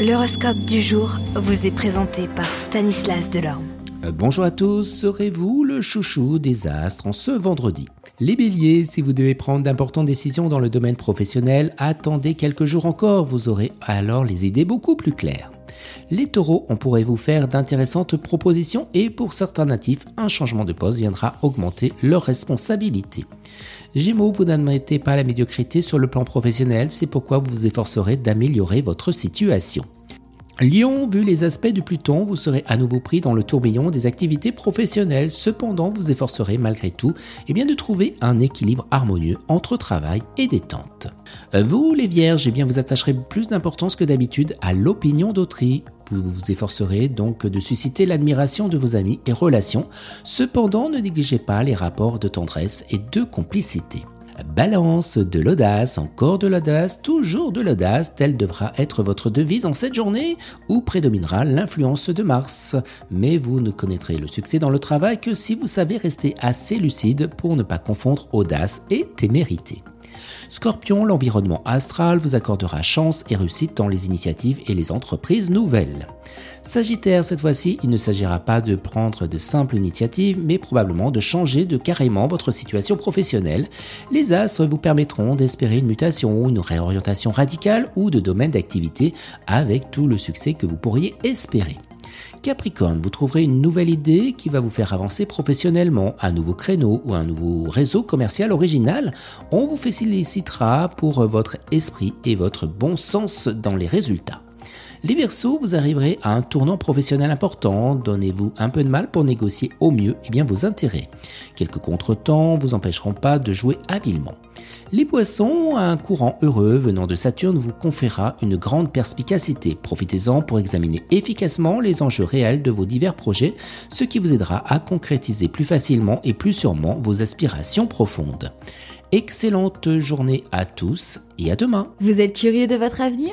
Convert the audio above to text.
L'horoscope du jour vous est présenté par Stanislas Delorme. Euh, bonjour à tous, serez-vous le chouchou des astres en ce vendredi? Les béliers, si vous devez prendre d'importantes décisions dans le domaine professionnel, attendez quelques jours encore, vous aurez alors les idées beaucoup plus claires. Les taureaux, on pourrait vous faire d'intéressantes propositions et pour certains natifs, un changement de poste viendra augmenter leurs responsabilités. Gémeaux, vous n'admettez pas la médiocrité sur le plan professionnel, c'est pourquoi vous vous efforcerez d'améliorer votre situation. Lion, vu les aspects du Pluton, vous serez à nouveau pris dans le tourbillon des activités professionnelles. Cependant, vous efforcerez malgré tout eh bien, de trouver un équilibre harmonieux entre travail et détente. Vous, les Vierges, eh bien, vous attacherez plus d'importance que d'habitude à l'opinion d'autrui. Vous vous efforcerez donc de susciter l'admiration de vos amis et relations. Cependant, ne négligez pas les rapports de tendresse et de complicité. Balance, de l'audace, encore de l'audace, toujours de l'audace, telle devra être votre devise en cette journée où prédominera l'influence de Mars. Mais vous ne connaîtrez le succès dans le travail que si vous savez rester assez lucide pour ne pas confondre audace et témérité. Scorpion, l'environnement astral vous accordera chance et réussite dans les initiatives et les entreprises nouvelles. Sagittaire, cette fois-ci, il ne s'agira pas de prendre de simples initiatives, mais probablement de changer de carrément votre situation professionnelle. Les astres vous permettront d'espérer une mutation, une réorientation radicale ou de domaine d'activité avec tout le succès que vous pourriez espérer. Capricorne, vous trouverez une nouvelle idée qui va vous faire avancer professionnellement, un nouveau créneau ou un nouveau réseau commercial original. On vous félicitera pour votre esprit et votre bon sens dans les résultats. Les Verseaux, vous arriverez à un tournant professionnel important, donnez-vous un peu de mal pour négocier au mieux et bien vos intérêts. Quelques contretemps vous empêcheront pas de jouer habilement. Les Poissons, un courant heureux venant de Saturne vous conférera une grande perspicacité. Profitez-en pour examiner efficacement les enjeux réels de vos divers projets, ce qui vous aidera à concrétiser plus facilement et plus sûrement vos aspirations profondes. Excellente journée à tous et à demain. Vous êtes curieux de votre avenir?